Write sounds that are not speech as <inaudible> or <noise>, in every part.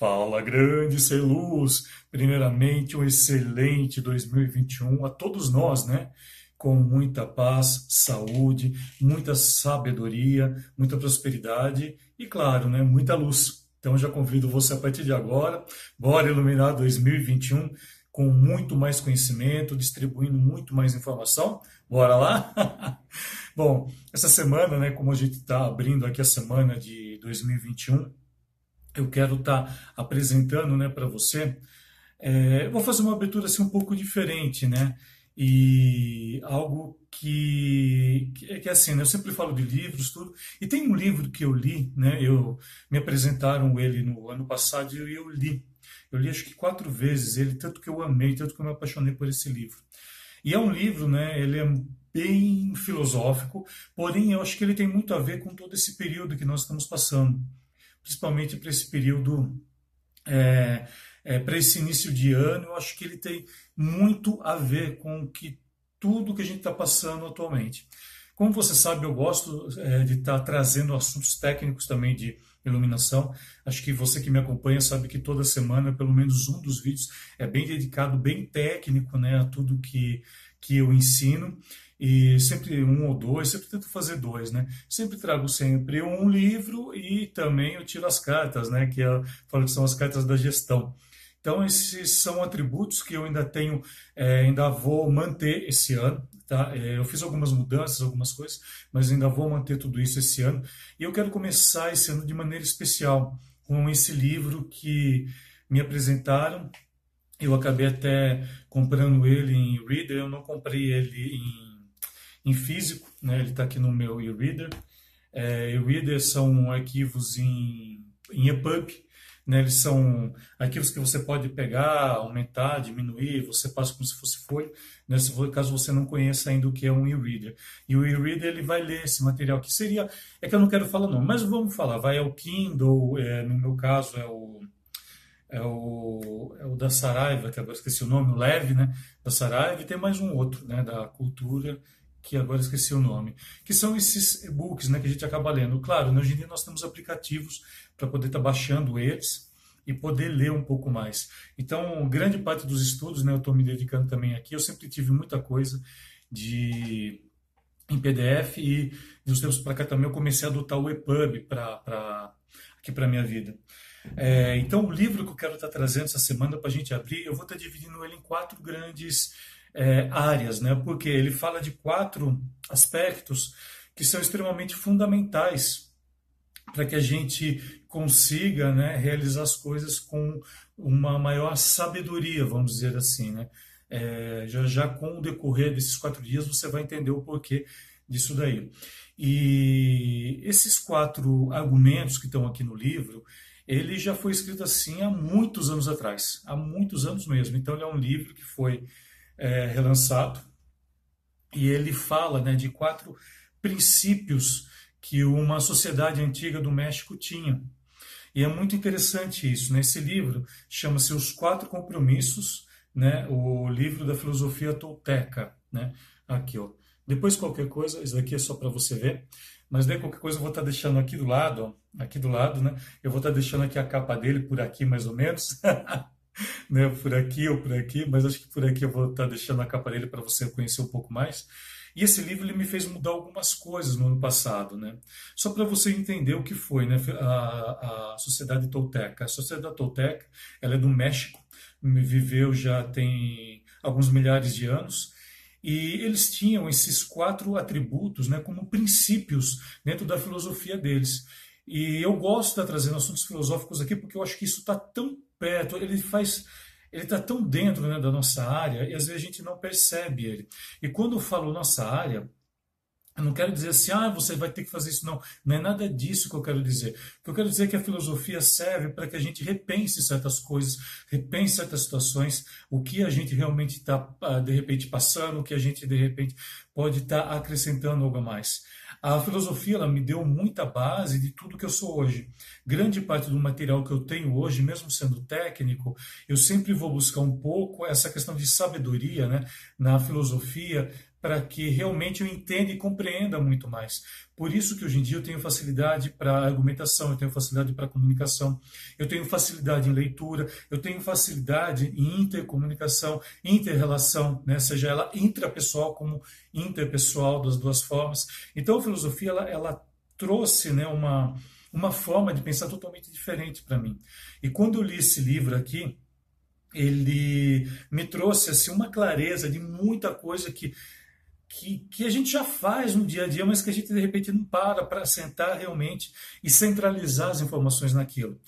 Fala, grande ser luz. Primeiramente, um excelente 2021 a todos nós, né? Com muita paz, saúde, muita sabedoria, muita prosperidade e, claro, né? Muita luz. Então, já convido você a partir de agora, bora iluminar 2021 com muito mais conhecimento, distribuindo muito mais informação. Bora lá? <laughs> Bom, essa semana, né? Como a gente está abrindo aqui a semana de 2021 eu quero estar tá apresentando né, para você. É, vou fazer uma abertura assim, um pouco diferente, né? E algo que, que, que é assim, né? eu sempre falo de livros, tudo. E tem um livro que eu li, né? Eu, me apresentaram ele no ano passado e eu li. Eu li acho que quatro vezes ele, tanto que eu amei, tanto que eu me apaixonei por esse livro. E é um livro, né? Ele é bem filosófico, porém eu acho que ele tem muito a ver com todo esse período que nós estamos passando principalmente para esse período, é, é, para esse início de ano, eu acho que ele tem muito a ver com que tudo que a gente está passando atualmente. Como você sabe, eu gosto é, de estar tá trazendo assuntos técnicos também de iluminação. Acho que você que me acompanha sabe que toda semana, pelo menos um dos vídeos é bem dedicado, bem técnico, né, a tudo que, que eu ensino e sempre um ou dois, sempre tento fazer dois, né? Sempre trago sempre um livro e também eu tiro as cartas, né? Que eu falo que são as cartas da gestão. Então esses são atributos que eu ainda tenho, é, ainda vou manter esse ano, tá? É, eu fiz algumas mudanças, algumas coisas, mas ainda vou manter tudo isso esse ano. E eu quero começar esse ano de maneira especial com esse livro que me apresentaram. Eu acabei até comprando ele em Reader, eu não comprei ele em em físico, né? ele está aqui no meu e-reader. É, e-reader são arquivos em, em EPUB, né? eles são arquivos que você pode pegar, aumentar, diminuir, você passa como se fosse folha, né? se caso você não conheça ainda o que é um e-reader. E o e-reader ele vai ler esse material, que seria, é que eu não quero falar não, mas vamos falar, vai ao Kindle, é, no meu caso é o é o, é o da Saraiva, que agora esqueci o nome, o Leve, né, da Saraiva, e tem mais um outro, né, da Cultura, que agora esqueci o nome, que são esses e-books né, que a gente acaba lendo. Claro, né, hoje em dia nós temos aplicativos para poder estar tá baixando eles e poder ler um pouco mais. Então, grande parte dos estudos, né, eu estou me dedicando também aqui, eu sempre tive muita coisa de em PDF e uns tempos para cá também eu comecei a adotar o EPUB para aqui para minha vida. É, então, o livro que eu quero estar tá trazendo essa semana para a gente abrir, eu vou estar tá dividindo ele em quatro grandes é, áreas, né? porque ele fala de quatro aspectos que são extremamente fundamentais para que a gente consiga né, realizar as coisas com uma maior sabedoria, vamos dizer assim. Né? É, já, já com o decorrer desses quatro dias você vai entender o porquê disso daí. E esses quatro argumentos que estão aqui no livro, ele já foi escrito assim há muitos anos atrás, há muitos anos mesmo. Então ele é um livro que foi é, relançado, e ele fala né, de quatro princípios que uma sociedade antiga do México tinha. E é muito interessante isso. Né? Esse livro chama-se Os Quatro Compromissos, né? o livro da filosofia tolteca. Né? Aqui, ó. Depois, qualquer coisa, isso aqui é só para você ver, mas daí qualquer coisa eu vou estar tá deixando aqui do lado, ó, aqui do lado, né? Eu vou estar tá deixando aqui a capa dele por aqui, mais ou menos. <laughs> <laughs> né, por aqui ou por aqui, mas acho que por aqui eu vou estar deixando a capa dele para você conhecer um pouco mais. E esse livro ele me fez mudar algumas coisas no ano passado, né? Só para você entender o que foi, né? A, a sociedade tolteca. A sociedade tolteca, ela é do México, viveu já tem alguns milhares de anos. E eles tinham esses quatro atributos né, como princípios dentro da filosofia deles. E eu gosto de estar trazendo assuntos filosóficos aqui porque eu acho que isso está tão perto, ele faz. Ele está tão dentro né, da nossa área e às vezes a gente não percebe ele. E quando eu falo nossa área, eu não quero dizer assim, ah, você vai ter que fazer isso. Não, não é nada disso que eu quero dizer. O que eu quero dizer é que a filosofia serve para que a gente repense certas coisas, repense certas situações, o que a gente realmente está, ah, de repente, passando, o que a gente, de repente, pode estar tá acrescentando algo a mais. A filosofia ela me deu muita base de tudo que eu sou hoje. Grande parte do material que eu tenho hoje, mesmo sendo técnico, eu sempre vou buscar um pouco essa questão de sabedoria né, na filosofia para que realmente eu entenda e compreenda muito mais. Por isso que hoje em dia eu tenho facilidade para argumentação, eu tenho facilidade para comunicação, eu tenho facilidade em leitura, eu tenho facilidade em intercomunicação, interrelação, né? seja ela intrapessoal como interpessoal, das duas formas. Então a filosofia ela, ela trouxe né, uma, uma forma de pensar totalmente diferente para mim. E quando eu li esse livro aqui, ele me trouxe assim, uma clareza de muita coisa que que, que a gente já faz no dia a dia, mas que a gente de repente não para para sentar realmente e centralizar as informações naquilo.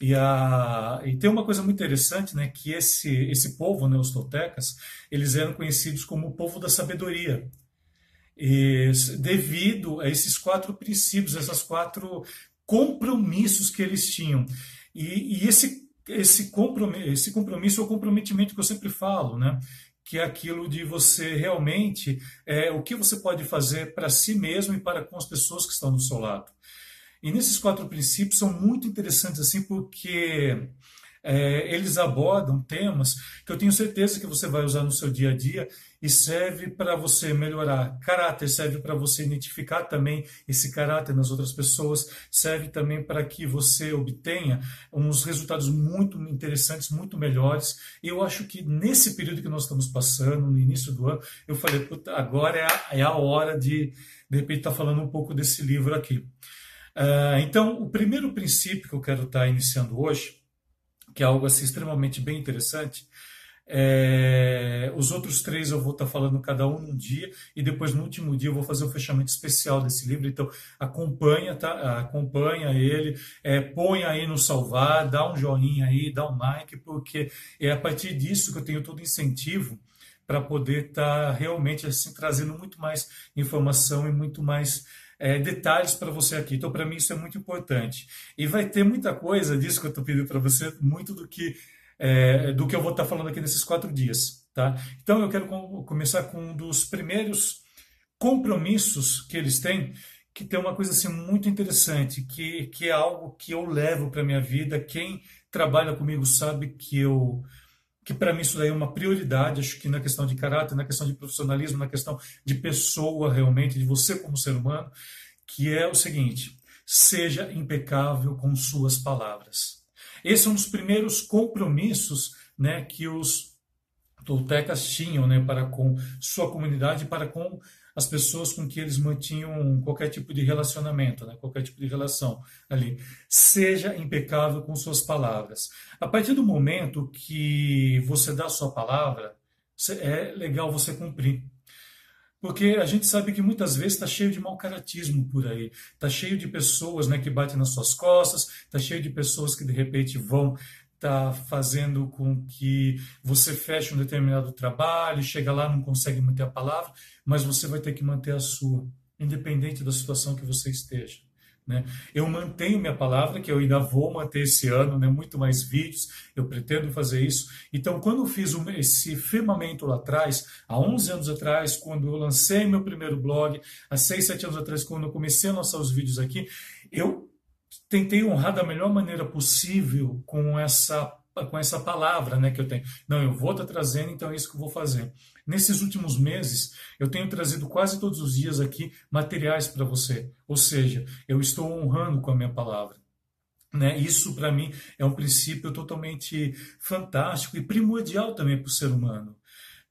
E, a, e tem uma coisa muito interessante, né, que esse, esse povo, né, os toltecas, eles eram conhecidos como o povo da sabedoria. E, devido a esses quatro princípios, essas quatro compromissos que eles tinham. E, e esse, esse, compromisso, esse compromisso é o comprometimento que eu sempre falo, né? Que é aquilo de você realmente é, o que você pode fazer para si mesmo e para com as pessoas que estão do seu lado. E nesses quatro princípios são muito interessantes assim porque é, eles abordam temas que eu tenho certeza que você vai usar no seu dia a dia e serve para você melhorar caráter, serve para você identificar também esse caráter nas outras pessoas, serve também para que você obtenha uns resultados muito interessantes, muito melhores. E eu acho que nesse período que nós estamos passando, no início do ano, eu falei, agora é a, é a hora de, de repente, estar tá falando um pouco desse livro aqui. Uh, então, o primeiro princípio que eu quero estar tá iniciando hoje que é algo assim extremamente bem interessante. É, os outros três eu vou estar falando cada um num dia e depois no último dia eu vou fazer um fechamento especial desse livro. Então acompanha, tá? Acompanha ele, é, põe aí no salvar, dá um joinha aí, dá um like, porque é a partir disso que eu tenho todo incentivo para poder estar tá realmente assim trazendo muito mais informação e muito mais é, detalhes para você aqui. Então, para mim, isso é muito importante. E vai ter muita coisa disso que eu estou pedindo para você, muito do que, é, do que eu vou estar tá falando aqui nesses quatro dias. Tá? Então, eu quero começar com um dos primeiros compromissos que eles têm, que tem uma coisa assim muito interessante, que, que é algo que eu levo para minha vida. Quem trabalha comigo sabe que eu que para mim isso daí é uma prioridade, acho que na questão de caráter, na questão de profissionalismo, na questão de pessoa realmente, de você como ser humano, que é o seguinte: seja impecável com suas palavras. Esse é um dos primeiros compromissos né, que os toltecas tinham né, para com sua comunidade, para com as pessoas com que eles mantinham qualquer tipo de relacionamento, né? qualquer tipo de relação ali. Seja impecável com suas palavras. A partir do momento que você dá a sua palavra, é legal você cumprir. Porque a gente sabe que muitas vezes está cheio de mau caratismo por aí, está cheio de pessoas né, que batem nas suas costas, está cheio de pessoas que de repente vão está fazendo com que você feche um determinado trabalho, chega lá, não consegue manter a palavra, mas você vai ter que manter a sua, independente da situação que você esteja. Né? Eu mantenho minha palavra, que eu ainda vou manter esse ano, né? muito mais vídeos, eu pretendo fazer isso. Então, quando eu fiz esse firmamento lá atrás, há 11 anos atrás, quando eu lancei meu primeiro blog, há 6, 7 anos atrás, quando eu comecei a lançar os vídeos aqui, eu tentei honrar da melhor maneira possível com essa com essa palavra né, que eu tenho. Não, eu vou estar trazendo, então é isso que eu vou fazer. Nesses últimos meses, eu tenho trazido quase todos os dias aqui materiais para você. Ou seja, eu estou honrando com a minha palavra. Né? Isso, para mim, é um princípio totalmente fantástico e primordial também para o ser humano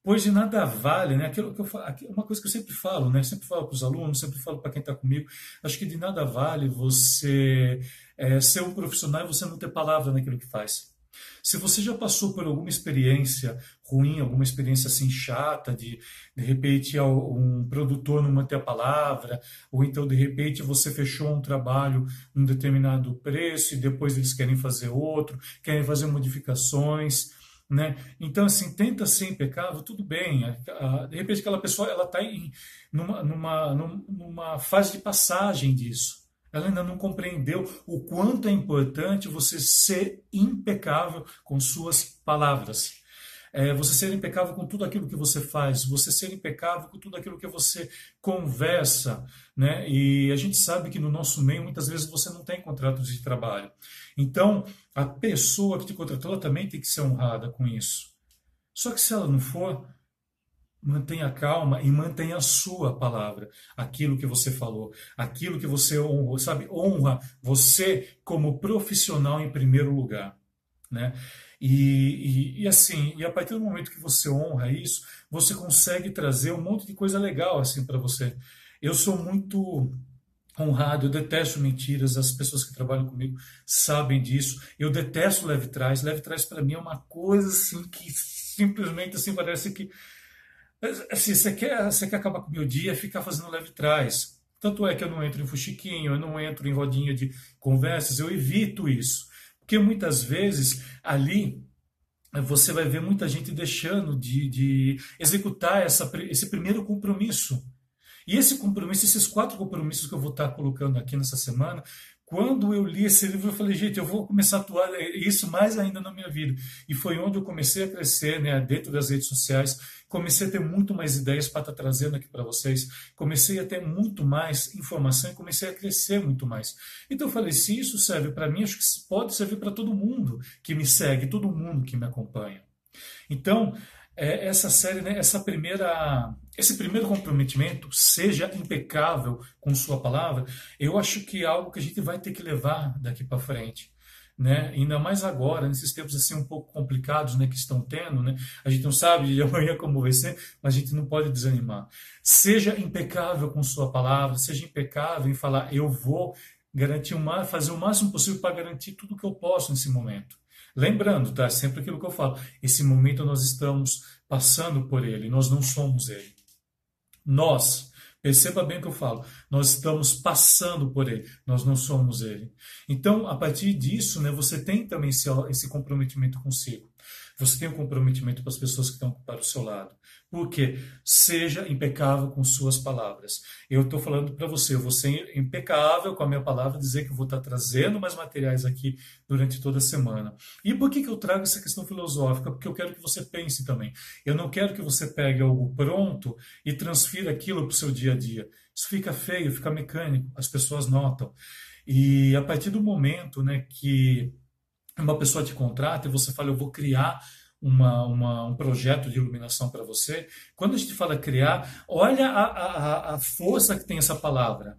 pois de nada vale, né? Aquilo que eu uma coisa que eu sempre falo, né? Sempre falo para os alunos, sempre falo para quem está comigo. Acho que de nada vale você é, ser um profissional e você não ter palavra naquilo que faz. Se você já passou por alguma experiência ruim, alguma experiência assim chata, de de repente um produtor não manter a palavra, ou então de repente você fechou um trabalho num determinado preço e depois eles querem fazer outro, querem fazer modificações né? Então, assim, tenta ser impecável, tudo bem. De repente, aquela pessoa ela está numa, numa, numa fase de passagem disso. Ela ainda não compreendeu o quanto é importante você ser impecável com suas palavras é, você ser impecável com tudo aquilo que você faz, você ser impecável com tudo aquilo que você conversa, né? E a gente sabe que no nosso meio muitas vezes você não tem contratos de trabalho. Então, a pessoa que te contratou ela também tem que ser honrada com isso. Só que se ela não for, mantenha calma e mantenha a sua palavra, aquilo que você falou, aquilo que você honrou, sabe? Honra você como profissional em primeiro lugar, né? E, e, e, assim, e a partir do momento que você honra isso, você consegue trazer um monte de coisa legal assim para você. Eu sou muito honrado, eu detesto mentiras, as pessoas que trabalham comigo sabem disso. Eu detesto leve trás. Leve trás para mim é uma coisa assim que simplesmente assim parece que assim, você quer, você quer acabar com o meu dia, ficar fazendo leve trás. Tanto é que eu não entro em fuxiquinho, eu não entro em rodinha de conversas, eu evito isso. Porque muitas vezes ali você vai ver muita gente deixando de, de executar essa, esse primeiro compromisso. E esse compromisso, esses quatro compromissos que eu vou estar colocando aqui nessa semana, quando eu li esse livro, eu falei, gente, eu vou começar a atuar isso mais ainda na minha vida. E foi onde eu comecei a crescer, né, dentro das redes sociais, comecei a ter muito mais ideias para estar trazendo aqui para vocês, comecei a ter muito mais informação e comecei a crescer muito mais. Então eu falei, se isso serve para mim, acho que pode servir para todo mundo que me segue, todo mundo que me acompanha. Então, é, essa série, né, essa primeira, esse primeiro comprometimento, seja impecável com sua palavra, eu acho que é algo que a gente vai ter que levar daqui para frente. Né? Ainda mais agora, nesses tempos assim um pouco complicados, né, que estão tendo, né? A gente não sabe de <laughs> amanhã como vai ser, mas a gente não pode desanimar. Seja impecável com sua palavra, seja impecável em falar eu vou garantir o fazer o máximo possível para garantir tudo que eu posso nesse momento. Lembrando, tá? Sempre aquilo que eu falo. Esse momento nós estamos passando por ele, nós não somos ele. Nós, perceba bem o que eu falo, nós estamos passando por ele, nós não somos ele. Então, a partir disso, né, você tem também esse, esse comprometimento consigo. Você tem um comprometimento com as pessoas que estão para o seu lado. Porque seja impecável com suas palavras. Eu estou falando para você, eu vou ser impecável com a minha palavra, dizer que eu vou estar trazendo mais materiais aqui durante toda a semana. E por que, que eu trago essa questão filosófica? Porque eu quero que você pense também. Eu não quero que você pegue algo pronto e transfira aquilo para o seu dia a dia. Isso fica feio, fica mecânico, as pessoas notam. E a partir do momento né, que uma pessoa te contrata e você fala, eu vou criar uma, uma, um projeto de iluminação para você. Quando a gente fala criar, olha a, a, a força que tem essa palavra.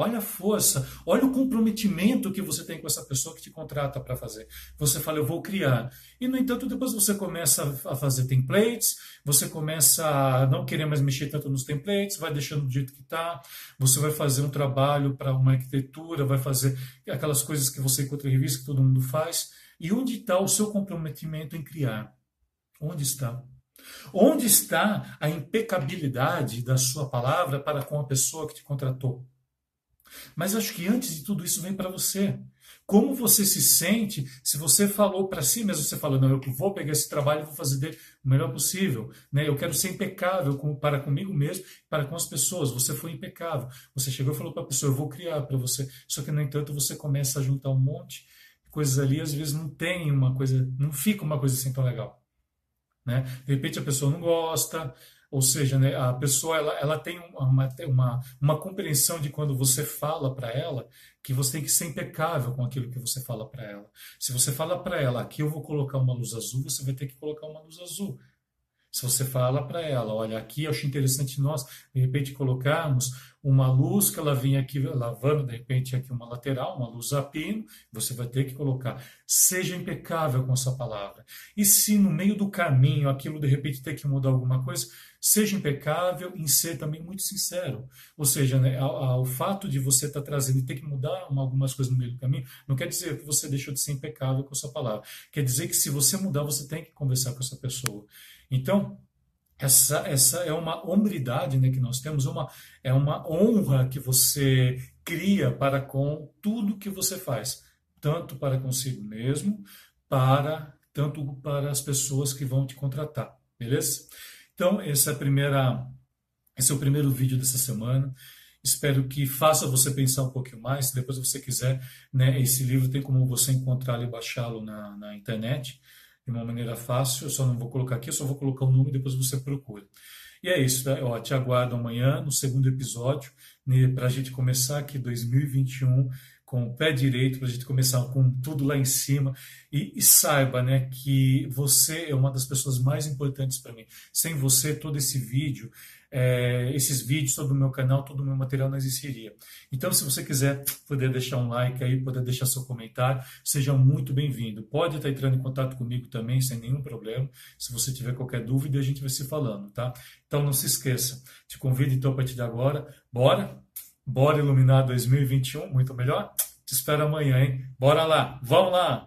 Olha a força, olha o comprometimento que você tem com essa pessoa que te contrata para fazer. Você fala, eu vou criar. E, no entanto, depois você começa a fazer templates, você começa a não querer mais mexer tanto nos templates, vai deixando do jeito que está, você vai fazer um trabalho para uma arquitetura, vai fazer aquelas coisas que você encontra em revista, que todo mundo faz. E onde está o seu comprometimento em criar? Onde está? Onde está a impecabilidade da sua palavra para com a pessoa que te contratou? Mas acho que antes de tudo isso vem para você. Como você se sente se você falou para si mesmo, você falou, não, eu vou pegar esse trabalho e vou fazer o melhor possível. Né? Eu quero ser impecável com, para comigo mesmo, para com as pessoas. Você foi impecável. Você chegou e falou para a pessoa, eu vou criar para você. Só que, no entanto, você começa a juntar um monte de coisas ali, às vezes não tem uma coisa, não fica uma coisa assim tão legal. Né? De repente a pessoa não gosta, ou seja, né, a pessoa ela, ela tem uma, uma, uma compreensão de quando você fala para ela que você tem que ser impecável com aquilo que você fala para ela. Se você fala para ela, aqui eu vou colocar uma luz azul, você vai ter que colocar uma luz azul. Se você fala para ela, olha, aqui eu acho interessante nós, de repente, colocarmos uma luz que ela vinha aqui lavando, de repente, aqui uma lateral, uma luz a pino, você vai ter que colocar. Seja impecável com essa palavra. E se no meio do caminho aquilo, de repente, tem que mudar alguma coisa, seja impecável em ser também muito sincero. Ou seja, né, o fato de você estar tá trazendo e ter que mudar algumas coisas no meio do caminho, não quer dizer que você deixou de ser impecável com a sua palavra. Quer dizer que se você mudar, você tem que conversar com essa pessoa. Então, essa, essa é uma hombridade né, que nós temos, uma, é uma honra que você cria para com tudo que você faz, tanto para consigo mesmo, para tanto para as pessoas que vão te contratar, beleza? Então, essa é primeira, esse é o primeiro vídeo dessa semana. Espero que faça você pensar um pouquinho mais. Se depois você quiser, né, esse livro tem como você encontrá-lo e baixá-lo na, na internet de uma maneira fácil. Eu só não vou colocar aqui, eu só vou colocar o número e depois você procura. E é isso, tá? Eu te aguardo amanhã no segundo episódio, né, para a gente começar aqui 2021 com o pé direito, para a gente começar com tudo lá em cima. E, e, saiba né, que você é uma das pessoas mais importantes para mim. Sem você, todo esse vídeo, é, esses vídeos, todo o meu canal, todo o meu material não existiria. Então, se você quiser poder deixar um like aí, poder deixar seu comentário, seja muito bem-vindo. Pode estar entrando em contato comigo também, sem nenhum problema. Se você tiver qualquer dúvida, a gente vai se falando, tá? Então, não se esqueça. Te convido, então, a partir de agora. Bora? Bora iluminar 2021, muito melhor? Te espero amanhã, hein? Bora lá, vamos lá!